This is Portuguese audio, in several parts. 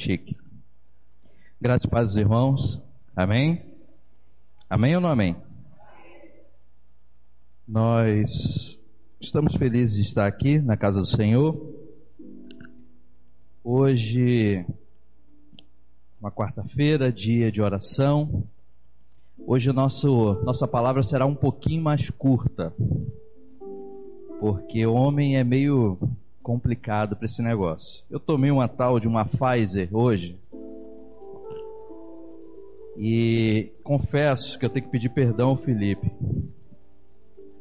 chique. Graças a paz, irmãos. Amém? Amém ou não amém? Nós estamos felizes de estar aqui na casa do Senhor. Hoje, uma quarta-feira, dia de oração. Hoje nosso, nossa palavra será um pouquinho mais curta, porque o homem é meio complicado para esse negócio. Eu tomei uma tal de uma Pfizer hoje e confesso que eu tenho que pedir perdão ao Felipe.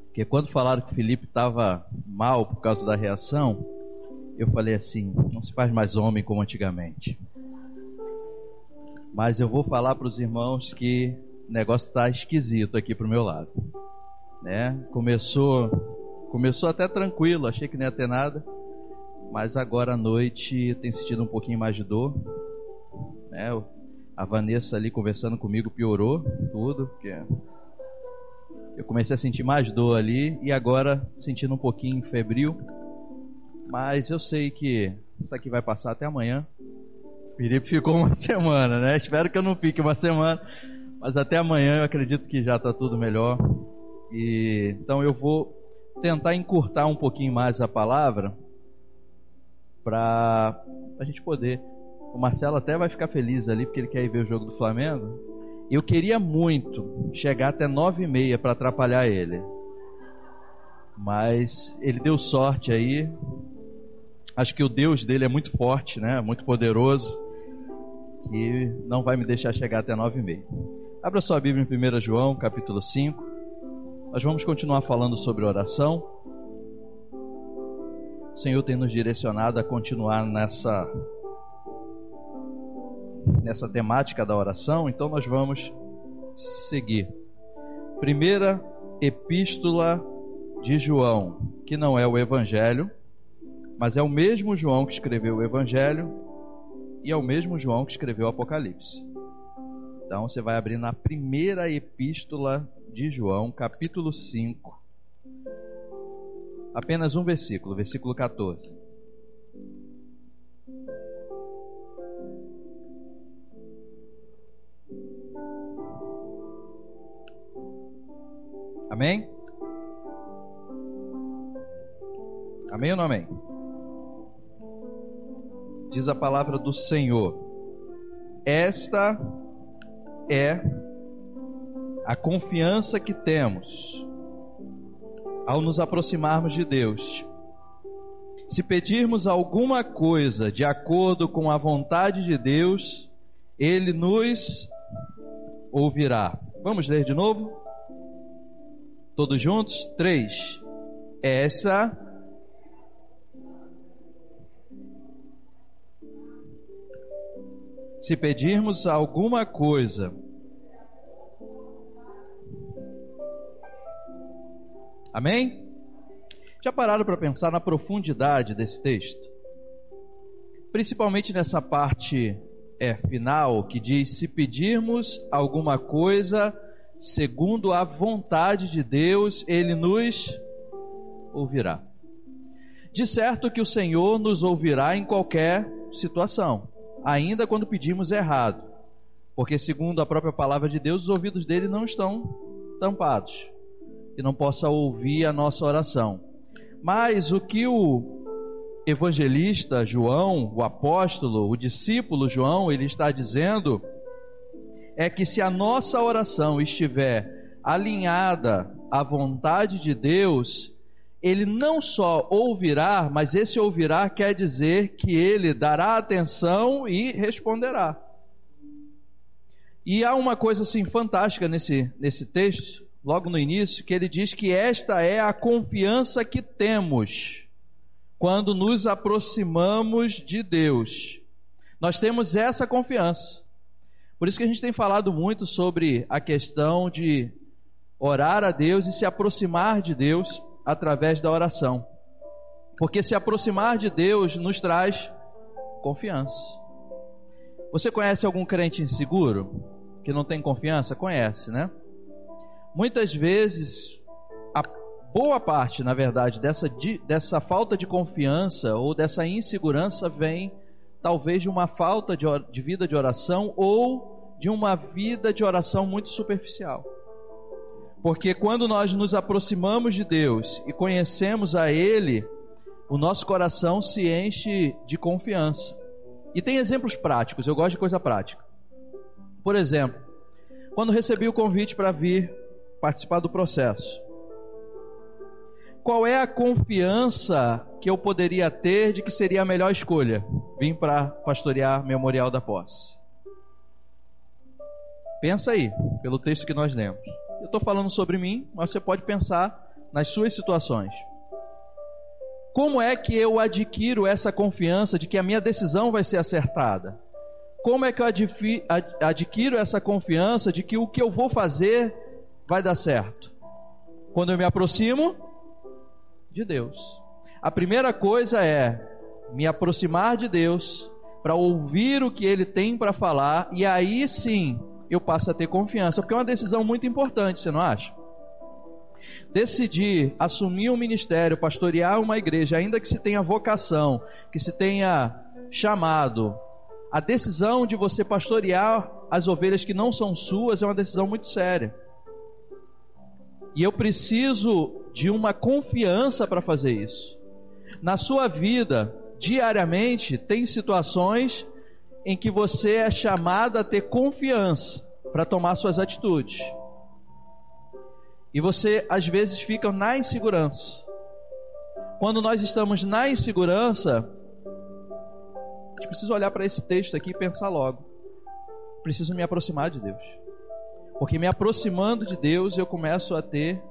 Porque quando falaram que o Felipe estava mal por causa da reação, eu falei assim: não se faz mais homem como antigamente. Mas eu vou falar para os irmãos que o negócio está esquisito aqui pro meu lado. Né? Começou, começou até tranquilo, achei que não ia ter nada. Mas agora à noite tem sentido um pouquinho mais de dor. Né? A Vanessa ali conversando comigo piorou tudo, porque eu comecei a sentir mais dor ali e agora sentindo um pouquinho febril. Mas eu sei que isso aqui vai passar até amanhã. O Felipe ficou uma semana, né? Espero que eu não fique uma semana, mas até amanhã eu acredito que já está tudo melhor. E então eu vou tentar encurtar um pouquinho mais a palavra para a gente poder. O Marcelo até vai ficar feliz ali porque ele quer ir ver o jogo do Flamengo. Eu queria muito chegar até nove e meia para atrapalhar ele, mas ele deu sorte aí. Acho que o Deus dele é muito forte, né? Muito poderoso, que não vai me deixar chegar até nove e meia. Abra sua Bíblia em 1 João, capítulo 5. Nós vamos continuar falando sobre oração. O Senhor tem nos direcionado a continuar nessa nessa temática da oração, então nós vamos seguir. Primeira epístola de João, que não é o evangelho, mas é o mesmo João que escreveu o evangelho e é o mesmo João que escreveu o Apocalipse. Então você vai abrir na primeira epístola de João, capítulo 5, Apenas um versículo, versículo 14. Amém? Amém ou não amém? Diz a palavra do Senhor: Esta é a confiança que temos ao nos aproximarmos de Deus. Se pedirmos alguma coisa de acordo com a vontade de Deus, Ele nos ouvirá. Vamos ler de novo? Todos juntos? Três. Essa se pedirmos alguma coisa Amém? Já pararam para pensar na profundidade desse texto? Principalmente nessa parte é, final que diz: se pedirmos alguma coisa segundo a vontade de Deus, Ele nos ouvirá. De certo que o Senhor nos ouvirá em qualquer situação, ainda quando pedimos errado, porque, segundo a própria palavra de Deus, os ouvidos dele não estão tampados que não possa ouvir a nossa oração. Mas o que o evangelista João, o apóstolo, o discípulo João, ele está dizendo é que se a nossa oração estiver alinhada à vontade de Deus, ele não só ouvirá, mas esse ouvirá quer dizer que ele dará atenção e responderá. E há uma coisa assim fantástica nesse, nesse texto, logo no início, que ele diz que esta é a confiança que temos quando nos aproximamos de Deus. Nós temos essa confiança. Por isso que a gente tem falado muito sobre a questão de orar a Deus e se aproximar de Deus através da oração. Porque se aproximar de Deus nos traz confiança. Você conhece algum crente inseguro que não tem confiança? Conhece, né? Muitas vezes, a boa parte, na verdade, dessa, dessa falta de confiança ou dessa insegurança vem talvez de uma falta de, de vida de oração ou de uma vida de oração muito superficial. Porque quando nós nos aproximamos de Deus e conhecemos a Ele, o nosso coração se enche de confiança. E tem exemplos práticos, eu gosto de coisa prática. Por exemplo, quando recebi o convite para vir participar do processo, qual é a confiança que eu poderia ter de que seria a melhor escolha vir para pastorear Memorial da Posse? Pensa aí, pelo texto que nós lemos. Eu estou falando sobre mim, mas você pode pensar nas suas situações. Como é que eu adquiro essa confiança de que a minha decisão vai ser acertada? Como é que eu adquiro essa confiança de que o que eu vou fazer vai dar certo? Quando eu me aproximo de Deus. A primeira coisa é me aproximar de Deus para ouvir o que Ele tem para falar e aí sim eu passo a ter confiança, porque é uma decisão muito importante, você não acha? Decidir assumir um ministério, pastorear uma igreja, ainda que se tenha vocação, que se tenha chamado, a decisão de você pastorear as ovelhas que não são suas é uma decisão muito séria. E eu preciso de uma confiança para fazer isso. Na sua vida, diariamente, tem situações em que você é chamado a ter confiança para tomar suas atitudes. E você às vezes fica na insegurança. Quando nós estamos na insegurança, a gente precisa olhar para esse texto aqui e pensar logo. Preciso me aproximar de Deus. Porque me aproximando de Deus, eu começo a ter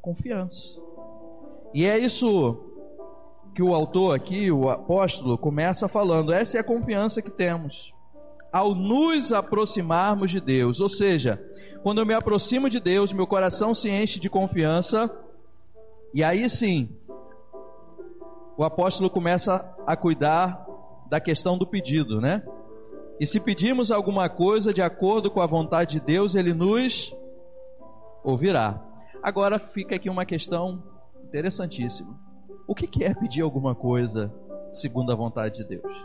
confiança. E é isso que o autor aqui, o apóstolo, começa falando. Essa é a confiança que temos ao nos aproximarmos de Deus. Ou seja, quando eu me aproximo de Deus, meu coração se enche de confiança, e aí sim, o apóstolo começa a cuidar da questão do pedido, né? E se pedimos alguma coisa de acordo com a vontade de Deus, ele nos ouvirá. Agora fica aqui uma questão interessantíssima. O que é pedir alguma coisa segundo a vontade de Deus?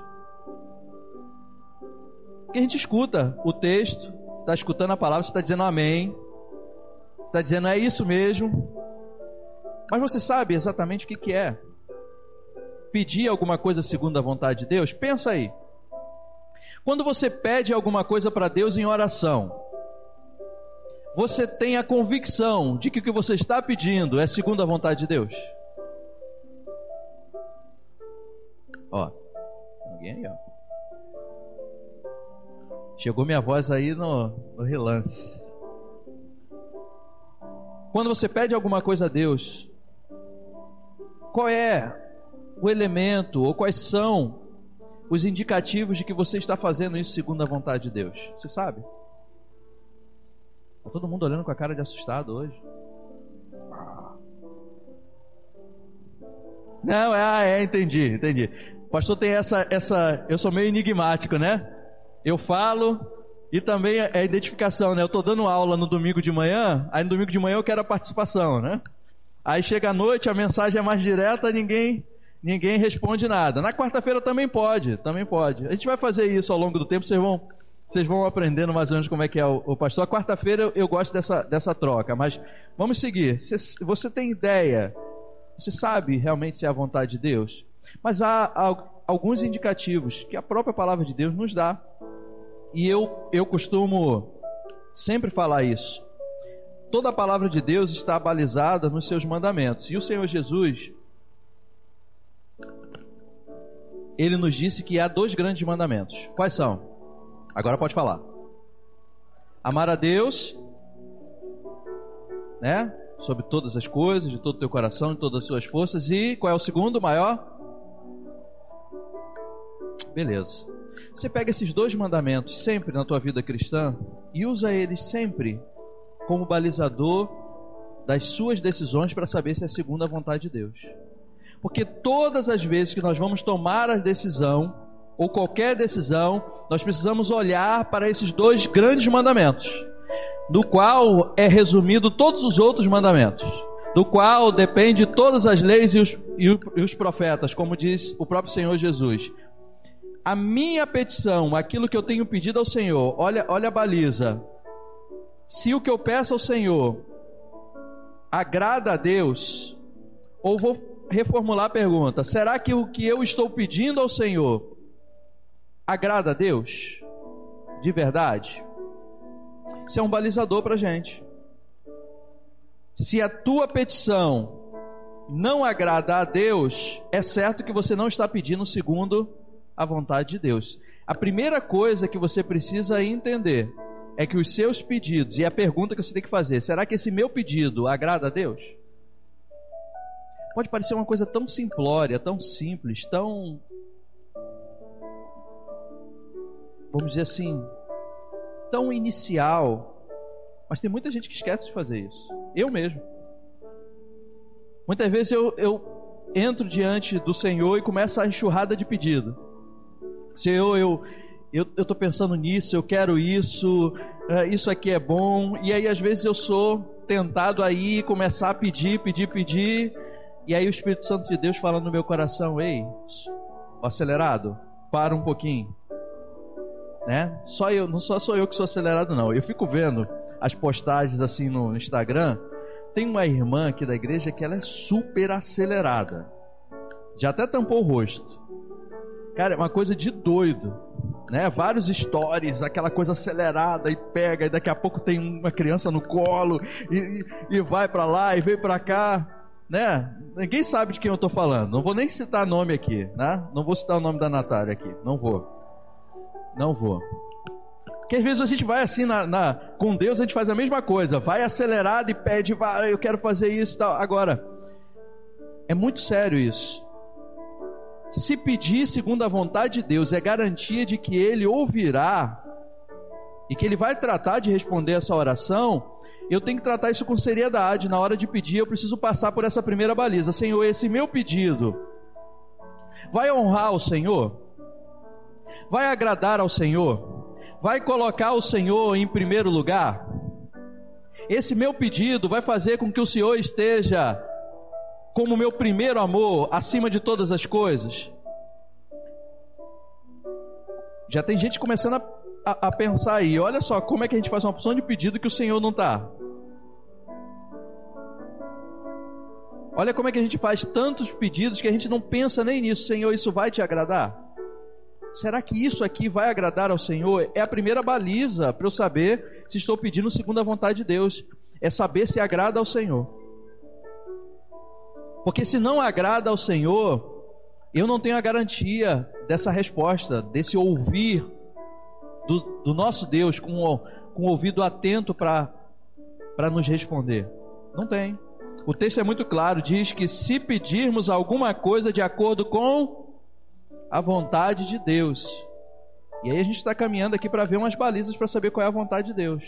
Porque a gente escuta o texto, está escutando a palavra, você está dizendo amém, está dizendo é isso mesmo, mas você sabe exatamente o que é pedir alguma coisa segundo a vontade de Deus? Pensa aí. Quando você pede alguma coisa para Deus em oração, você tem a convicção de que o que você está pedindo é segundo a vontade de Deus? Ó, ninguém aí, ó. Chegou minha voz aí no, no relance. Quando você pede alguma coisa a Deus, qual é o elemento ou quais são os indicativos de que você está fazendo isso segundo a vontade de Deus? Você sabe? Está todo mundo olhando com a cara de assustado hoje. Não, ah, é, entendi, entendi. Pastor tem essa, essa. Eu sou meio enigmático, né? Eu falo e também é a identificação, né? Eu estou dando aula no domingo de manhã, aí no domingo de manhã eu quero a participação, né? Aí chega a noite, a mensagem é mais direta, ninguém ninguém responde nada. Na quarta-feira também pode, também pode. A gente vai fazer isso ao longo do tempo, vocês vão vocês vão aprendendo mais ou menos como é que é o, o pastor. A quarta-feira eu, gosto dessa, dessa troca, mas vamos seguir. Você, você tem ideia? Você sabe realmente se é a vontade de Deus? Mas há, há alguns indicativos que a própria palavra de Deus nos dá. E eu, eu costumo sempre falar isso. Toda a palavra de Deus está balizada nos seus mandamentos. E o Senhor Jesus, ele nos disse que há dois grandes mandamentos. Quais são? Agora pode falar. Amar a Deus, né? Sobre todas as coisas, de todo o teu coração, de todas as suas forças. E qual é o segundo maior? Beleza. Você pega esses dois mandamentos sempre na tua vida cristã e usa eles sempre como balizador das suas decisões para saber se é segundo a vontade de Deus. Porque todas as vezes que nós vamos tomar a decisão, ou qualquer decisão, nós precisamos olhar para esses dois grandes mandamentos, do qual é resumido todos os outros mandamentos, do qual depende todas as leis e os, e os profetas, como diz o próprio Senhor Jesus. a minha petição, aquilo que eu tenho pedido ao Senhor, olha, olha a baliza. Se o que eu peço ao Senhor agrada a Deus, ou vou reformular a pergunta: será que o que eu estou pedindo ao Senhor agrada a Deus? De verdade? Isso é um balizador para gente. Se a tua petição não agrada a Deus, é certo que você não está pedindo segundo a vontade de Deus. A primeira coisa que você precisa entender é que os seus pedidos, e a pergunta que você tem que fazer, será que esse meu pedido agrada a Deus? Pode parecer uma coisa tão simplória, tão simples, tão. Vamos dizer assim, tão inicial. Mas tem muita gente que esquece de fazer isso. Eu mesmo. Muitas vezes eu, eu entro diante do Senhor e começo a enxurrada de pedido. Senhor, eu eu estou pensando nisso, eu quero isso, uh, isso aqui é bom. E aí às vezes eu sou tentado aí começar a pedir, pedir, pedir. E aí o Espírito Santo de Deus fala no meu coração, ei, acelerado, para um pouquinho. Né? Só eu, não só sou eu que sou acelerado não. Eu fico vendo as postagens assim no Instagram. Tem uma irmã aqui da igreja que ela é super acelerada. Já até tampou o rosto. Cara, é uma coisa de doido. Né? Vários stories, aquela coisa acelerada e pega, e daqui a pouco tem uma criança no colo e, e vai para lá e vem para cá. Né? Ninguém sabe de quem eu estou falando. Não vou nem citar nome aqui, né? Não vou citar o nome da Natália aqui. Não vou. Não vou. Porque às vezes a gente vai assim na, na, com Deus, a gente faz a mesma coisa, vai acelerado e pede, vai, eu quero fazer isso, tal. Agora, é muito sério isso. Se pedir segundo a vontade de Deus, é garantia de que Ele ouvirá e que Ele vai tratar de responder essa oração. Eu tenho que tratar isso com seriedade. Na hora de pedir, eu preciso passar por essa primeira baliza. Senhor, esse meu pedido vai honrar o Senhor? Vai agradar ao Senhor? Vai colocar o Senhor em primeiro lugar? Esse meu pedido vai fazer com que o Senhor esteja como meu primeiro amor acima de todas as coisas? Já tem gente começando a, a, a, pensar aí, olha só como é que a gente faz uma opção de pedido que o Senhor não está. Olha como é que a gente faz tantos pedidos que a gente não pensa nem nisso, Senhor, isso vai te agradar? Será que isso aqui vai agradar ao Senhor? É a primeira baliza para eu saber se estou pedindo segundo a vontade de Deus. É saber se agrada ao Senhor. Porque se não agrada ao Senhor, eu não tenho a garantia dessa resposta, desse ouvir do, do nosso Deus com o, com o ouvido atento para nos responder. Não tem. O texto é muito claro, diz que se pedirmos alguma coisa de acordo com a vontade de Deus. E aí a gente está caminhando aqui para ver umas balizas para saber qual é a vontade de Deus.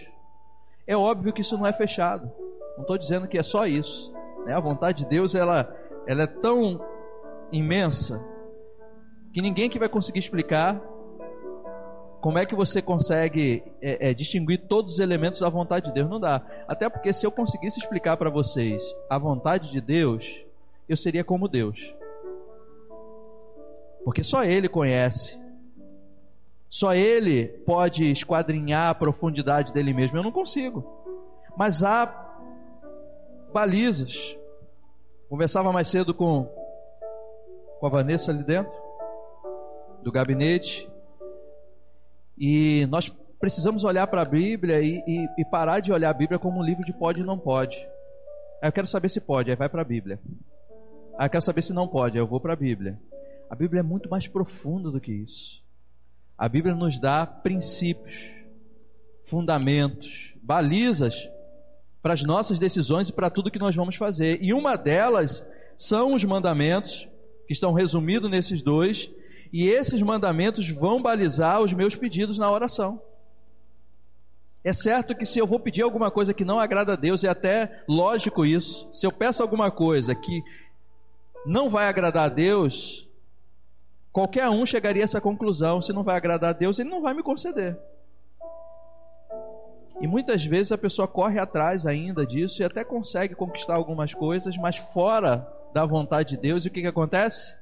É óbvio que isso não é fechado. Não estou dizendo que é só isso. Né? A vontade de Deus ela, ela é tão imensa que ninguém que vai conseguir explicar como é que você consegue é, é, distinguir todos os elementos da vontade de Deus. Não dá. Até porque se eu conseguisse explicar para vocês a vontade de Deus, eu seria como Deus. Porque só Ele conhece. Só Ele pode esquadrinhar a profundidade dele mesmo. Eu não consigo. Mas há balizas. Conversava mais cedo com, com a Vanessa ali dentro, do gabinete, e nós precisamos olhar para a Bíblia e, e, e, parar de olhar a Bíblia como um livro de pode e não pode. Aí eu quero saber se pode, aí vai para a Bíblia. Aí eu quero saber se não pode, aí eu vou para a Bíblia. A Bíblia é muito mais profunda do que isso. A Bíblia nos dá princípios, fundamentos, balizas para as nossas decisões e para tudo que nós vamos fazer. E uma delas são os mandamentos, que estão resumidos nesses dois, e esses mandamentos vão balizar os meus pedidos na oração. É certo que se eu vou pedir alguma coisa que não agrada a Deus, é até lógico isso. Se eu peço alguma coisa que não vai agradar a Deus, qualquer um chegaria a essa conclusão: se não vai agradar a Deus, Ele não vai me conceder. E muitas vezes a pessoa corre atrás ainda disso e até consegue conquistar algumas coisas, mas fora da vontade de Deus, e o que, que acontece?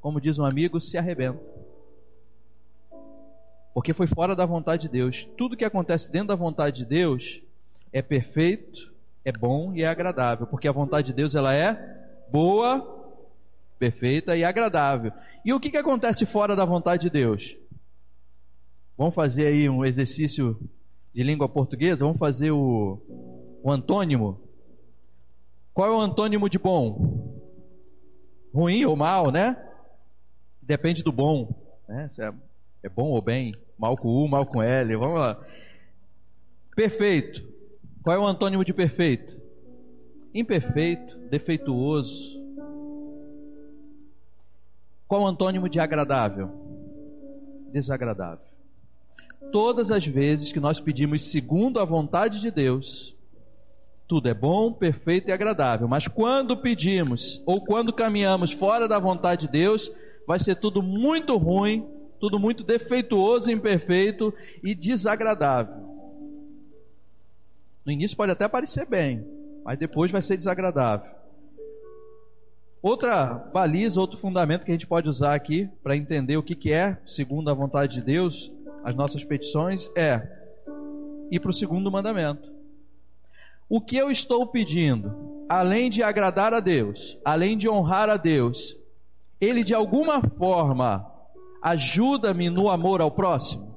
Como diz um amigo, se arrebenta. Porque foi fora da vontade de Deus. Tudo que acontece dentro da vontade de Deus é perfeito, é bom e é agradável, porque a vontade de Deus ela é boa, perfeita e agradável. E o que, que acontece fora da vontade de Deus? Vamos fazer aí um exercício de língua portuguesa? Vamos fazer o, o antônimo? Qual é o antônimo de bom? Ruim ou mal, né? Depende do bom. Né? Se é, é bom ou bem, mal com U, mal com L. Vamos lá. Perfeito. Qual é o antônimo de perfeito? Imperfeito, defeituoso. Qual o antônimo de agradável? Desagradável. Todas as vezes que nós pedimos segundo a vontade de Deus, tudo é bom, perfeito e agradável. Mas quando pedimos ou quando caminhamos fora da vontade de Deus, vai ser tudo muito ruim, tudo muito defeituoso, imperfeito e desagradável. No início pode até parecer bem, mas depois vai ser desagradável. Outra baliza, outro fundamento que a gente pode usar aqui para entender o que, que é, segundo a vontade de Deus, as nossas petições, é ir para o segundo mandamento. O que eu estou pedindo, além de agradar a Deus, além de honrar a Deus, ele de alguma forma ajuda-me no amor ao próximo?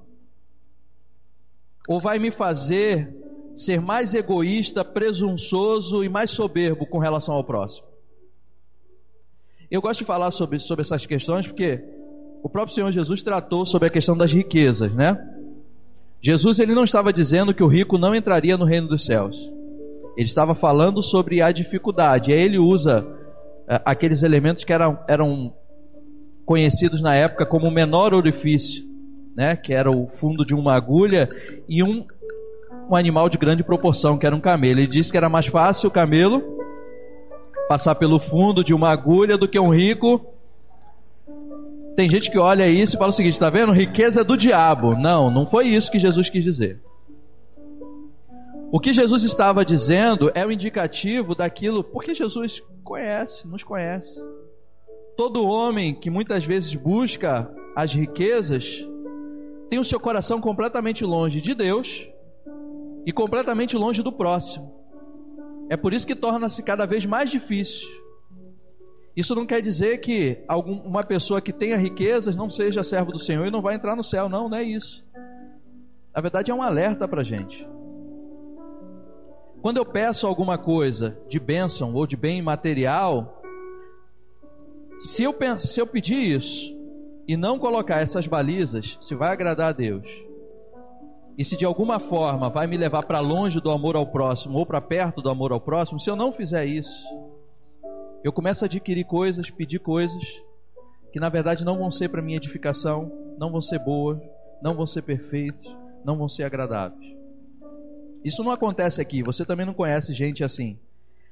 Ou vai me fazer ser mais egoísta, presunçoso e mais soberbo com relação ao próximo? Eu gosto de falar sobre, sobre essas questões porque o próprio Senhor Jesus tratou sobre a questão das riquezas, né? Jesus ele não estava dizendo que o rico não entraria no reino dos céus. Ele estava falando sobre a dificuldade. Aí ele usa aqueles elementos que eram, eram conhecidos na época como o menor orifício, né? Que era o fundo de uma agulha e um, um animal de grande proporção, que era um camelo. Ele disse que era mais fácil o camelo passar pelo fundo de uma agulha do que um rico. Tem gente que olha isso e fala o seguinte: está vendo? Riqueza é do diabo. Não, não foi isso que Jesus quis dizer. O que Jesus estava dizendo é o indicativo daquilo, porque Jesus conhece, nos conhece. Todo homem que muitas vezes busca as riquezas tem o seu coração completamente longe de Deus e completamente longe do próximo. É por isso que torna-se cada vez mais difícil. Isso não quer dizer que algum, uma pessoa que tenha riquezas não seja servo do Senhor e não vai entrar no céu. Não, não é isso. Na verdade, é um alerta para a gente. Quando eu peço alguma coisa de bênção ou de bem material, se eu, se eu pedir isso e não colocar essas balizas, se vai agradar a Deus, e se de alguma forma vai me levar para longe do amor ao próximo ou para perto do amor ao próximo, se eu não fizer isso, eu começo a adquirir coisas, pedir coisas que na verdade não vão ser para minha edificação, não vão ser boas, não vão ser perfeitas, não vão ser agradáveis. Isso não acontece aqui, você também não conhece gente assim.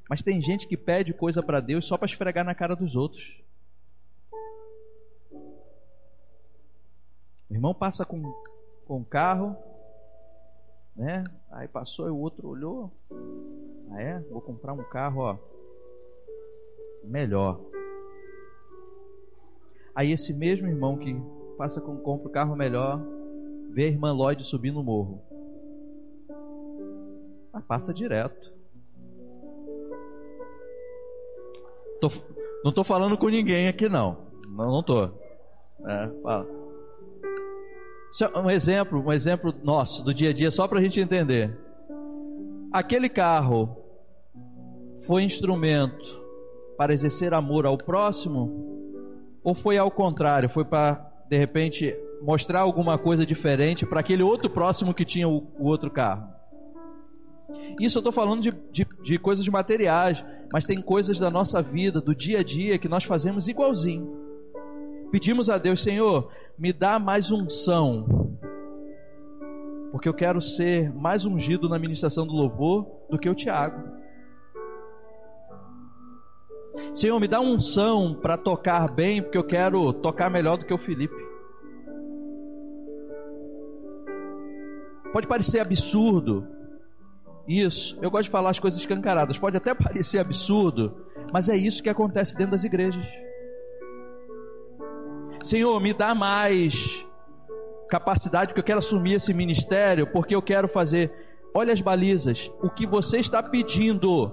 Mas tem gente que pede coisa para Deus só para esfregar na cara dos outros. O irmão passa com, com um carro, né? Aí passou e o outro olhou. Ah é? Vou comprar um carro, ó. Melhor. Aí esse mesmo irmão que passa com compra o carro melhor, vê a irmã Lloyd subir no morro. Passa direto. Tô, não tô falando com ninguém aqui não. Não, não tô. É, fala. É um exemplo, um exemplo nosso do dia a dia, só para a gente entender. Aquele carro foi instrumento para exercer amor ao próximo, ou foi ao contrário, foi para de repente mostrar alguma coisa diferente para aquele outro próximo que tinha o, o outro carro? Isso eu estou falando de, de, de coisas materiais, mas tem coisas da nossa vida, do dia a dia, que nós fazemos igualzinho. Pedimos a Deus, Senhor, me dá mais unção, porque eu quero ser mais ungido na ministração do louvor do que o Tiago. Senhor, me dá unção para tocar bem, porque eu quero tocar melhor do que o Felipe. Pode parecer absurdo isso. Eu gosto de falar as coisas escancaradas. Pode até parecer absurdo, mas é isso que acontece dentro das igrejas. Senhor, me dá mais capacidade, porque eu quero assumir esse ministério, porque eu quero fazer. Olha as balizas. O que você está pedindo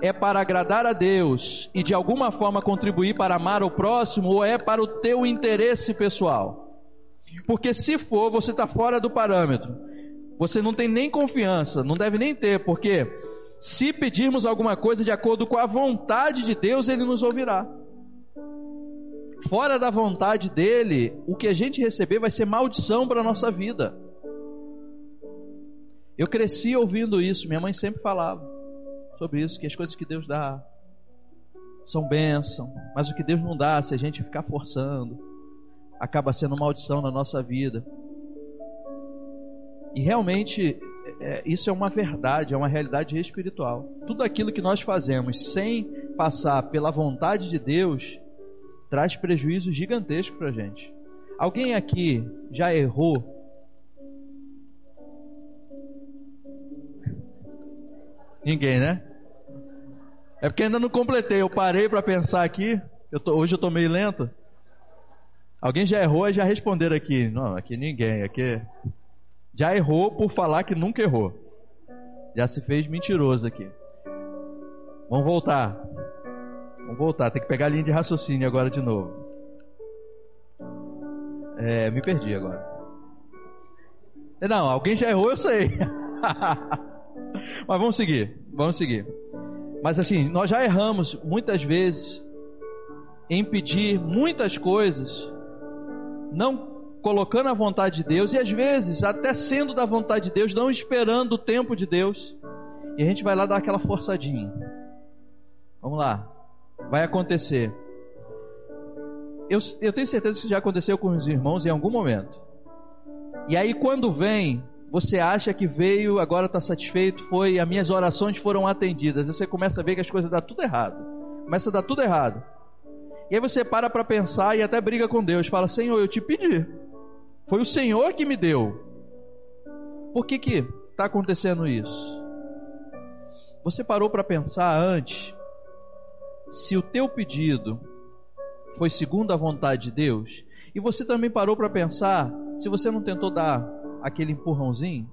é para agradar a Deus e de alguma forma contribuir para amar o próximo ou é para o teu interesse pessoal? Porque se for, você está fora do parâmetro. Você não tem nem confiança, não deve nem ter, porque se pedirmos alguma coisa de acordo com a vontade de Deus, Ele nos ouvirá. Fora da vontade dele, o que a gente receber vai ser maldição para a nossa vida. Eu cresci ouvindo isso, minha mãe sempre falava sobre isso, que as coisas que Deus dá são bênção, mas o que Deus não dá, se a gente ficar forçando, acaba sendo maldição na nossa vida. E realmente é, isso é uma verdade, é uma realidade espiritual. Tudo aquilo que nós fazemos sem passar pela vontade de Deus traz prejuízo gigantesco para a gente. Alguém aqui já errou? Ninguém, né? É porque ainda não completei. Eu parei para pensar aqui. Eu tô, hoje eu tô meio lento. Alguém já errou e já responderam aqui. Não, aqui ninguém. Aqui já errou por falar que nunca errou. Já se fez mentiroso aqui. Vamos voltar. Vamos voltar. Tem que pegar a linha de raciocínio agora de novo. É, me perdi agora. Não, alguém já errou, eu sei. Mas vamos seguir. Vamos seguir. Mas assim, nós já erramos muitas vezes em pedir muitas coisas não colocando a vontade de Deus e às vezes até sendo da vontade de Deus, não esperando o tempo de Deus. E a gente vai lá dar aquela forçadinha. Vamos lá, vai acontecer. Eu, eu tenho certeza que isso já aconteceu com os irmãos em algum momento. E aí quando vem, você acha que veio, agora está satisfeito, foi, as minhas orações foram atendidas. Você começa a ver que as coisas dão tudo errado. Começa a dar tudo errado. E aí você para para pensar e até briga com Deus. Fala, Senhor, eu te pedi. Foi o Senhor que me deu. Por que que está acontecendo isso? Você parou para pensar antes se o teu pedido foi segundo a vontade de Deus? E você também parou para pensar se você não tentou dar aquele empurrãozinho?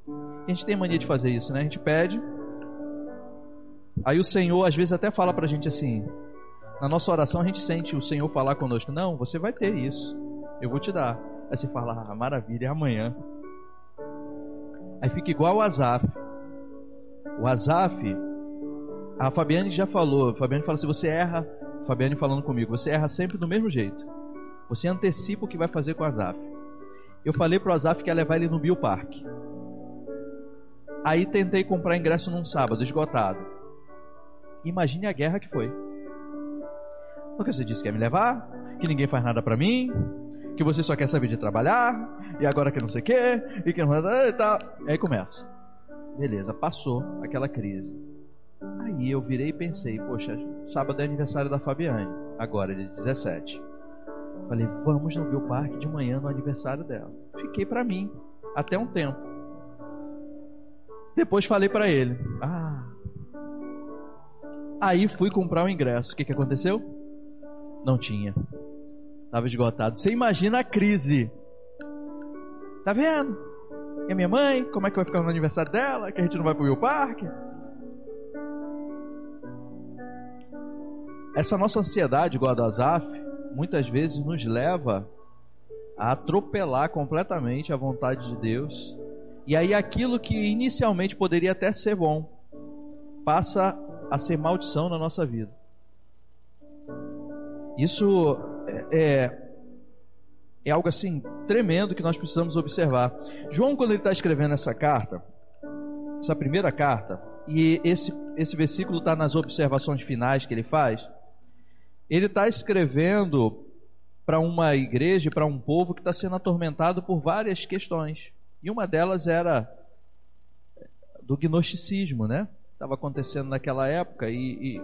A gente tem mania de fazer isso, né? A gente pede, aí o Senhor às vezes até fala para a gente assim: na nossa oração a gente sente o Senhor falar conosco: Não, você vai ter isso, eu vou te dar. Aí você fala: ah, Maravilha, é amanhã. Aí fica igual o Azaf. O Azaf, a Fabiane já falou. A Fabiane fala: Se você erra, Fabiane falando comigo, você erra sempre do mesmo jeito. Você antecipa o que vai fazer com o Azaf. Eu falei pro Azaf que ia levar ele no Biopark. Aí tentei comprar ingresso num sábado, esgotado. Imagine a guerra que foi. Porque você disse que ia me levar, que ninguém faz nada para mim, que você só quer saber de trabalhar, e agora que não sei o que, e que não e tal. Aí começa. Beleza, passou aquela crise. Aí eu virei e pensei, poxa, sábado é aniversário da Fabiane, agora é de 17. Falei, vamos no Bill de manhã no aniversário dela. Fiquei para mim, até um tempo. Depois falei para ele, ah. Aí fui comprar o ingresso. O que, que aconteceu? Não tinha. Estava esgotado. Você imagina a crise. Tá vendo? E a minha mãe? Como é que vai ficar no aniversário dela? Que a gente não vai pro Will Park? Essa nossa ansiedade, igual a do Azaf, muitas vezes nos leva a atropelar completamente a vontade de Deus. E aí aquilo que inicialmente poderia até ser bom, passa a ser maldição na nossa vida. Isso é, é, é algo assim tremendo que nós precisamos observar. João, quando ele está escrevendo essa carta, essa primeira carta, e esse, esse versículo está nas observações finais que ele faz, ele está escrevendo para uma igreja, para um povo que está sendo atormentado por várias questões. E uma delas era do gnosticismo, né? Estava acontecendo naquela época e, e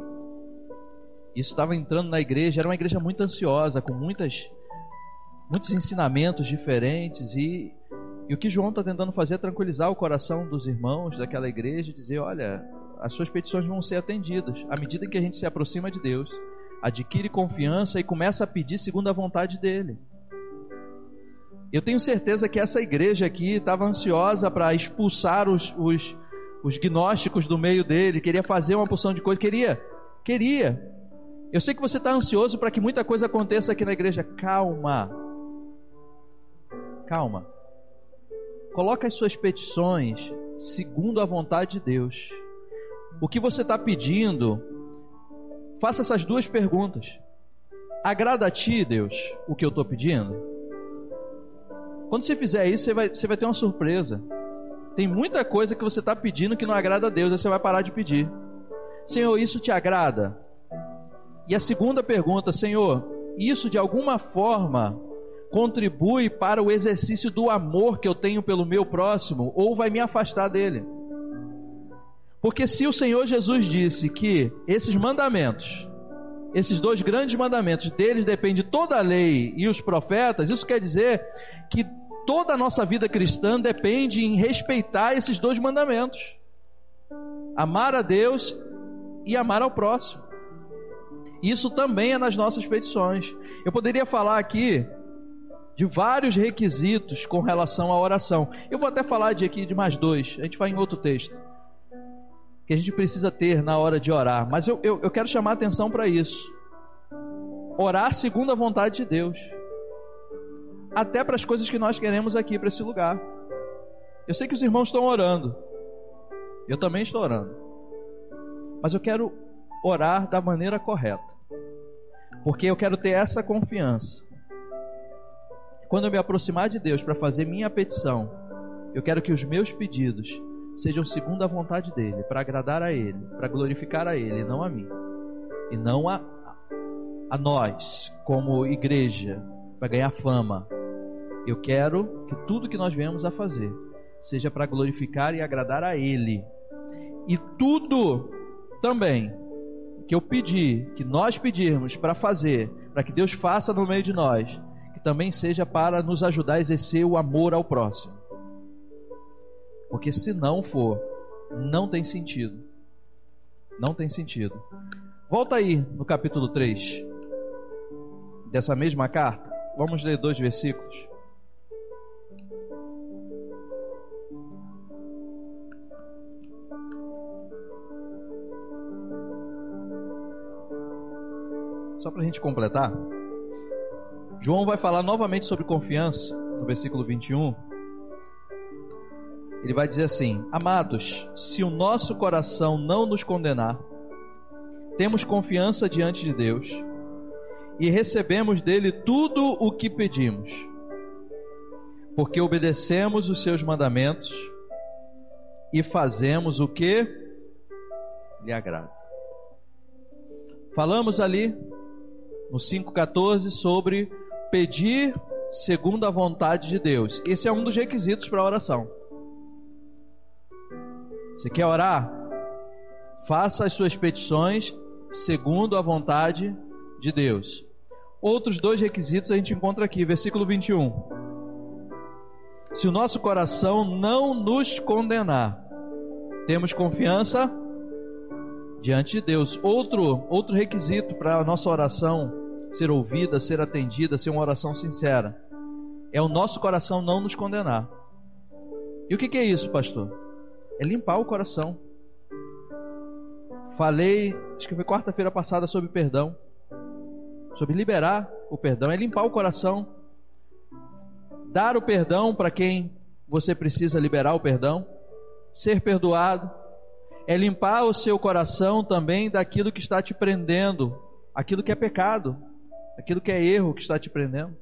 isso estava entrando na igreja, era uma igreja muito ansiosa, com muitas, muitos ensinamentos diferentes. E, e o que João está tentando fazer é tranquilizar o coração dos irmãos daquela igreja e dizer: olha, as suas petições vão ser atendidas à medida que a gente se aproxima de Deus, adquire confiança e começa a pedir segundo a vontade dele. Eu tenho certeza que essa igreja aqui estava ansiosa para expulsar os, os, os gnósticos do meio dele, queria fazer uma porção de coisa, queria, queria. Eu sei que você está ansioso para que muita coisa aconteça aqui na igreja. Calma, calma. Coloca as suas petições segundo a vontade de Deus. O que você está pedindo, faça essas duas perguntas. Agrada a ti, Deus, o que eu estou pedindo? Quando você fizer isso, você vai, você vai ter uma surpresa. Tem muita coisa que você está pedindo que não agrada a Deus, aí você vai parar de pedir. Senhor, isso te agrada? E a segunda pergunta, Senhor, isso de alguma forma contribui para o exercício do amor que eu tenho pelo meu próximo ou vai me afastar dele? Porque se o Senhor Jesus disse que esses mandamentos, esses dois grandes mandamentos, deles depende toda a lei e os profetas, isso quer dizer que toda a nossa vida cristã depende em respeitar esses dois mandamentos: amar a Deus e amar ao próximo. Isso também é nas nossas petições. Eu poderia falar aqui de vários requisitos com relação à oração. Eu vou até falar de aqui de mais dois. A gente vai em outro texto que a gente precisa ter na hora de orar. Mas eu, eu, eu quero chamar atenção para isso. Orar segundo a vontade de Deus até para as coisas que nós queremos aqui para esse lugar. Eu sei que os irmãos estão orando. Eu também estou orando. Mas eu quero orar da maneira correta. Porque eu quero ter essa confiança. Quando eu me aproximar de Deus para fazer minha petição, eu quero que os meus pedidos sejam segundo a vontade dele, para agradar a ele, para glorificar a ele, não a mim. E não a, a nós, como igreja, para ganhar fama, eu quero que tudo que nós venhamos a fazer seja para glorificar e agradar a Ele. E tudo também que eu pedir, que nós pedirmos para fazer, para que Deus faça no meio de nós, que também seja para nos ajudar a exercer o amor ao próximo. Porque se não for, não tem sentido. Não tem sentido. Volta aí no capítulo 3 dessa mesma carta. Vamos ler dois versículos. Só para a gente completar, João vai falar novamente sobre confiança, no versículo 21. Ele vai dizer assim: Amados, se o nosso coração não nos condenar, temos confiança diante de Deus e recebemos dele tudo o que pedimos, porque obedecemos os seus mandamentos e fazemos o que lhe agrada. Falamos ali no 5,14, sobre pedir segundo a vontade de Deus. Esse é um dos requisitos para a oração. Você quer orar? Faça as suas petições segundo a vontade de Deus. Outros dois requisitos a gente encontra aqui, versículo 21. Se o nosso coração não nos condenar, temos confiança diante de Deus. Outro, outro requisito para a nossa oração ser ouvida, ser atendida, ser uma oração sincera, é o nosso coração não nos condenar. E o que, que é isso, pastor? É limpar o coração. Falei, acho que foi quarta-feira passada, sobre perdão. Sobre liberar o perdão, é limpar o coração. Dar o perdão para quem você precisa liberar o perdão. Ser perdoado é limpar o seu coração também daquilo que está te prendendo, aquilo que é pecado, aquilo que é erro que está te prendendo.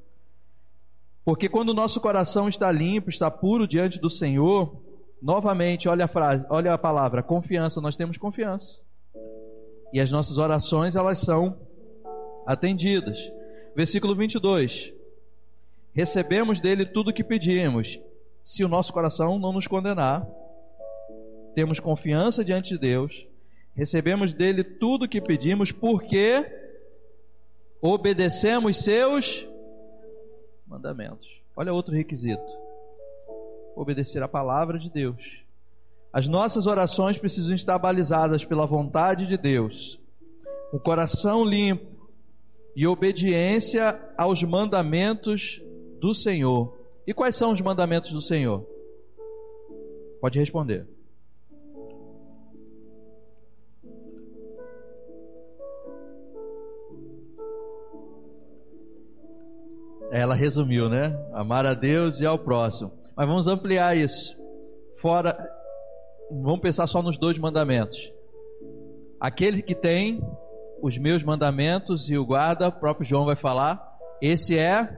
Porque quando o nosso coração está limpo, está puro diante do Senhor, novamente, olha a frase, olha a palavra, confiança, nós temos confiança. E as nossas orações, elas são atendidas. Versículo 22. Recebemos dele tudo o que pedimos, se o nosso coração não nos condenar temos confiança diante de Deus, recebemos dele tudo o que pedimos, porque obedecemos seus mandamentos. Olha outro requisito: obedecer a palavra de Deus. As nossas orações precisam estar balizadas pela vontade de Deus, o coração limpo e obediência aos mandamentos do Senhor. E quais são os mandamentos do Senhor? Pode responder. Ela resumiu, né? Amar a Deus e ao próximo. Mas vamos ampliar isso. Fora, vamos pensar só nos dois mandamentos. Aquele que tem os meus mandamentos e o guarda, o próprio João vai falar, esse é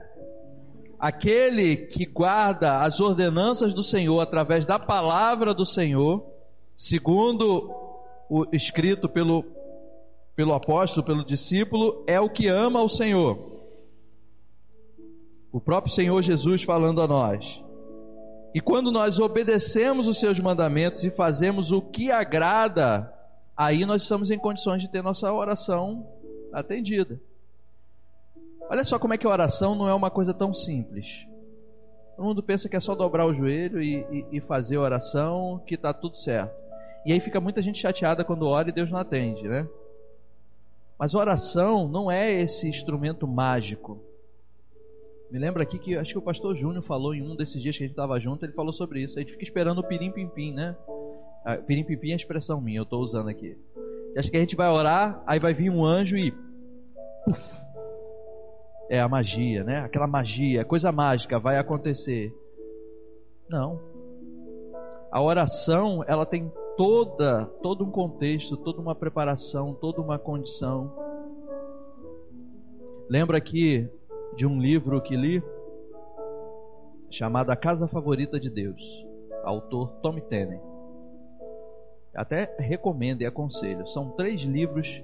aquele que guarda as ordenanças do Senhor através da palavra do Senhor, segundo o escrito pelo, pelo apóstolo, pelo discípulo, é o que ama o Senhor. O próprio Senhor Jesus falando a nós. E quando nós obedecemos os seus mandamentos e fazemos o que agrada, aí nós estamos em condições de ter nossa oração atendida. Olha só como é que a oração não é uma coisa tão simples. Todo mundo pensa que é só dobrar o joelho e, e, e fazer a oração que está tudo certo. E aí fica muita gente chateada quando ora e Deus não atende, né? Mas oração não é esse instrumento mágico me lembra aqui que acho que o pastor Júnior falou em um desses dias que a gente estava junto, ele falou sobre isso. A gente fica esperando o pirim-pim-pim, né? Ah, pirim-pim-pim é a expressão minha, eu estou usando aqui. Acho que a gente vai orar, aí vai vir um anjo e. Uf, é a magia, né? Aquela magia, coisa mágica vai acontecer. Não. A oração, ela tem toda, todo um contexto, toda uma preparação, toda uma condição. Lembra que de um livro que li chamado A Casa Favorita de Deus, autor Tom Tenney. Até recomendo e aconselho. São três livros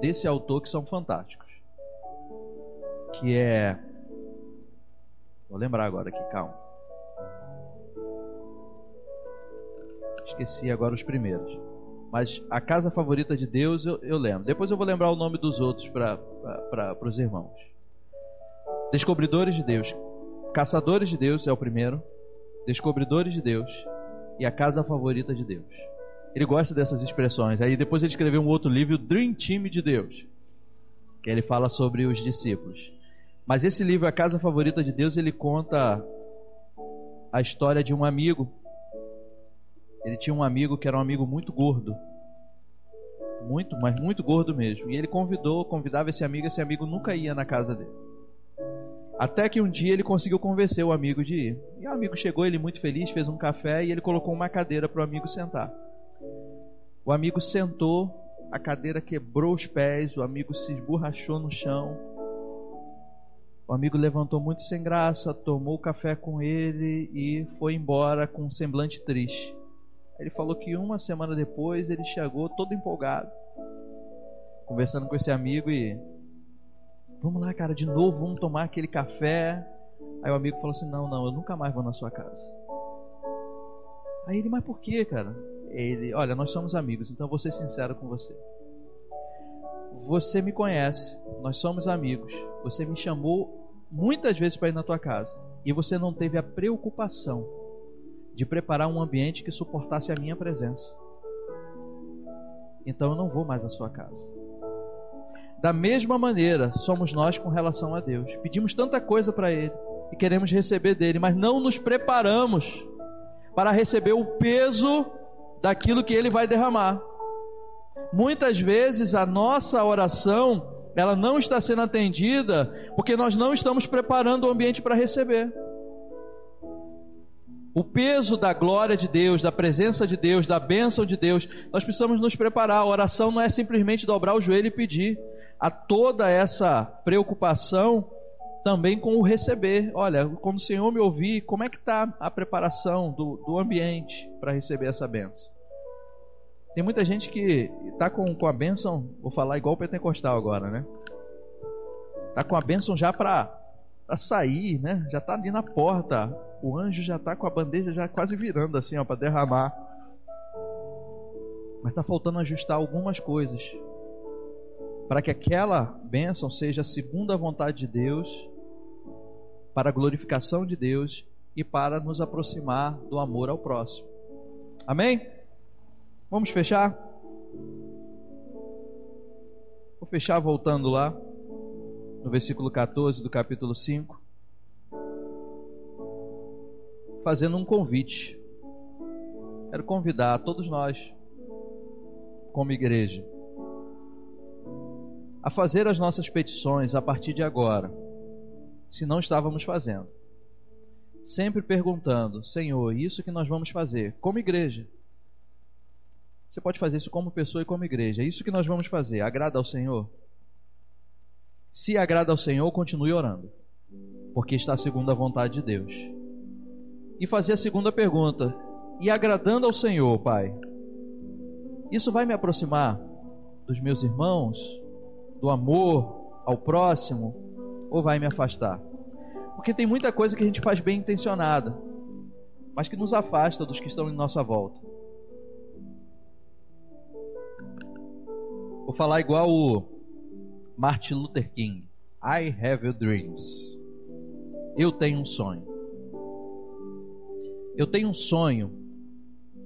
desse autor que são fantásticos. Que é. Vou lembrar agora aqui, calma. Esqueci agora os primeiros. Mas a casa favorita de Deus eu, eu lembro. Depois eu vou lembrar o nome dos outros para os irmãos. Descobridores de Deus. Caçadores de Deus é o primeiro. Descobridores de Deus. E a casa favorita de Deus. Ele gosta dessas expressões. Aí depois ele escreveu um outro livro, Dream Team de Deus. Que ele fala sobre os discípulos. Mas esse livro, A Casa Favorita de Deus, ele conta a história de um amigo. Ele tinha um amigo que era um amigo muito gordo. Muito, mas muito gordo mesmo. E ele convidou, convidava esse amigo, esse amigo nunca ia na casa dele. Até que um dia ele conseguiu convencer o amigo de ir. E o amigo chegou, ele muito feliz, fez um café e ele colocou uma cadeira para o amigo sentar. O amigo sentou, a cadeira quebrou os pés, o amigo se esborrachou no chão. O amigo levantou muito sem graça, tomou o café com ele e foi embora com um semblante triste. Ele falou que uma semana depois ele chegou todo empolgado, conversando com esse amigo e Vamos lá, cara, de novo, vamos tomar aquele café. Aí o amigo falou assim: Não, não, eu nunca mais vou na sua casa. Aí ele, mas por quê, cara? Ele, olha, nós somos amigos, então vou ser sincero com você. Você me conhece, nós somos amigos. Você me chamou muitas vezes para ir na tua casa e você não teve a preocupação de preparar um ambiente que suportasse a minha presença. Então eu não vou mais à sua casa. Da mesma maneira, somos nós com relação a Deus. Pedimos tanta coisa para Ele e queremos receber dele, mas não nos preparamos para receber o peso daquilo que Ele vai derramar. Muitas vezes a nossa oração ela não está sendo atendida porque nós não estamos preparando o ambiente para receber. O peso da glória de Deus, da presença de Deus, da bênção de Deus, nós precisamos nos preparar. A oração não é simplesmente dobrar o joelho e pedir a toda essa preocupação também com o receber. Olha, como o Senhor me ouvir, como é que está a preparação do, do ambiente para receber essa bênção? Tem muita gente que está com, com a bênção, vou falar igual o pentecostal agora, né? Está com a bênção já para sair, né? Já está ali na porta. O anjo já está com a bandeja já quase virando assim, ó, para derramar. Mas está faltando ajustar algumas coisas para que aquela bênção seja segundo a vontade de Deus, para a glorificação de Deus e para nos aproximar do amor ao próximo. Amém? Vamos fechar? Vou fechar voltando lá no versículo 14 do capítulo 5. fazendo um convite. Quero convidar todos nós, como igreja, a fazer as nossas petições a partir de agora, se não estávamos fazendo. Sempre perguntando, Senhor, isso que nós vamos fazer, como igreja. Você pode fazer isso como pessoa e como igreja. Isso que nós vamos fazer. Agrada ao Senhor? Se agrada ao Senhor, continue orando, porque está segundo a vontade de Deus. E fazer a segunda pergunta: e agradando ao Senhor, Pai, isso vai me aproximar dos meus irmãos, do amor ao próximo, ou vai me afastar? Porque tem muita coisa que a gente faz bem intencionada, mas que nos afasta dos que estão em nossa volta. Vou falar igual o Martin Luther King. I have dreams. Eu tenho um sonho. Eu tenho um sonho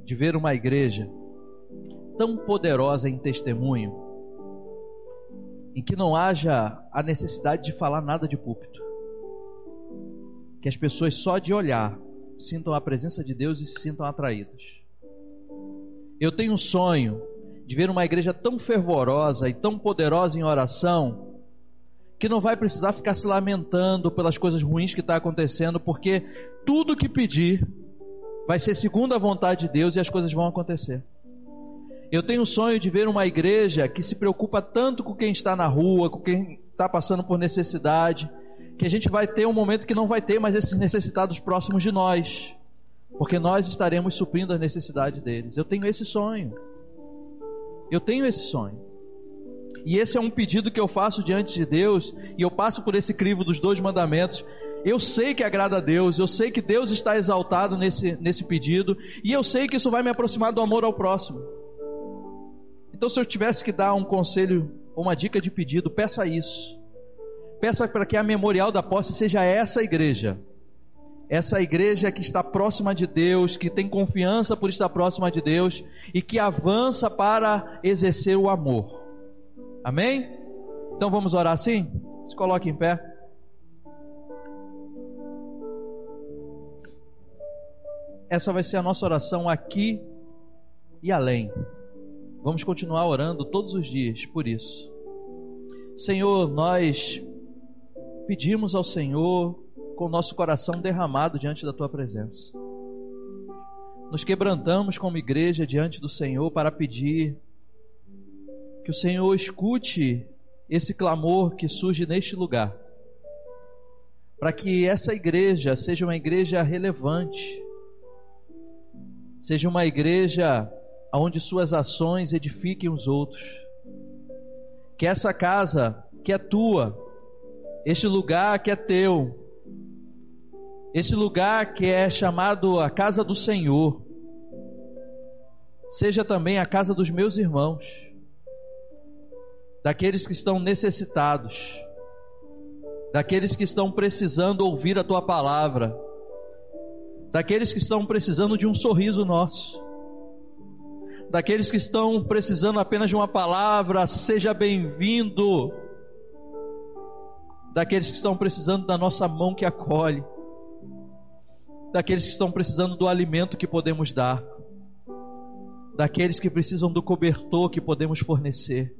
de ver uma igreja tão poderosa em testemunho, em que não haja a necessidade de falar nada de púlpito. Que as pessoas só de olhar sintam a presença de Deus e se sintam atraídas. Eu tenho um sonho de ver uma igreja tão fervorosa e tão poderosa em oração, que não vai precisar ficar se lamentando pelas coisas ruins que está acontecendo, porque tudo que pedir vai ser segundo a vontade de Deus e as coisas vão acontecer. Eu tenho o sonho de ver uma igreja que se preocupa tanto com quem está na rua, com quem está passando por necessidade, que a gente vai ter um momento que não vai ter mais esses necessitados próximos de nós, porque nós estaremos suprindo as necessidades deles. Eu tenho esse sonho. Eu tenho esse sonho. E esse é um pedido que eu faço diante de Deus, e eu passo por esse crivo dos dois mandamentos. Eu sei que agrada a Deus, eu sei que Deus está exaltado nesse, nesse pedido, e eu sei que isso vai me aproximar do amor ao próximo. Então, se eu tivesse que dar um conselho, uma dica de pedido, peça isso. Peça para que a memorial da posse seja essa igreja essa igreja que está próxima de Deus, que tem confiança por estar próxima de Deus e que avança para exercer o amor. Amém? Então vamos orar assim? Se coloque em pé. Essa vai ser a nossa oração aqui e além. Vamos continuar orando todos os dias por isso. Senhor, nós pedimos ao Senhor com nosso coração derramado diante da tua presença. Nos quebrantamos como igreja diante do Senhor para pedir que o Senhor escute esse clamor que surge neste lugar, para que essa igreja seja uma igreja relevante, seja uma igreja onde suas ações edifiquem os outros, que essa casa que é tua, este lugar que é teu, esse lugar que é chamado a casa do Senhor, seja também a casa dos meus irmãos, daqueles que estão necessitados, daqueles que estão precisando ouvir a tua palavra, daqueles que estão precisando de um sorriso nosso, daqueles que estão precisando apenas de uma palavra, seja bem-vindo, daqueles que estão precisando da nossa mão que acolhe. Daqueles que estão precisando do alimento que podemos dar, daqueles que precisam do cobertor que podemos fornecer,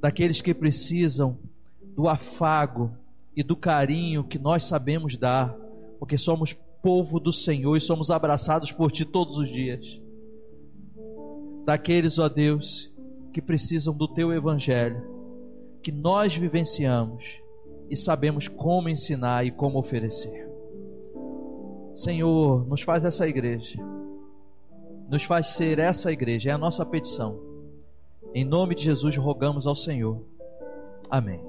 daqueles que precisam do afago e do carinho que nós sabemos dar, porque somos povo do Senhor e somos abraçados por Ti todos os dias. Daqueles, ó Deus, que precisam do Teu Evangelho, que nós vivenciamos e sabemos como ensinar e como oferecer. Senhor, nos faz essa igreja. Nos faz ser essa igreja. É a nossa petição. Em nome de Jesus rogamos ao Senhor. Amém.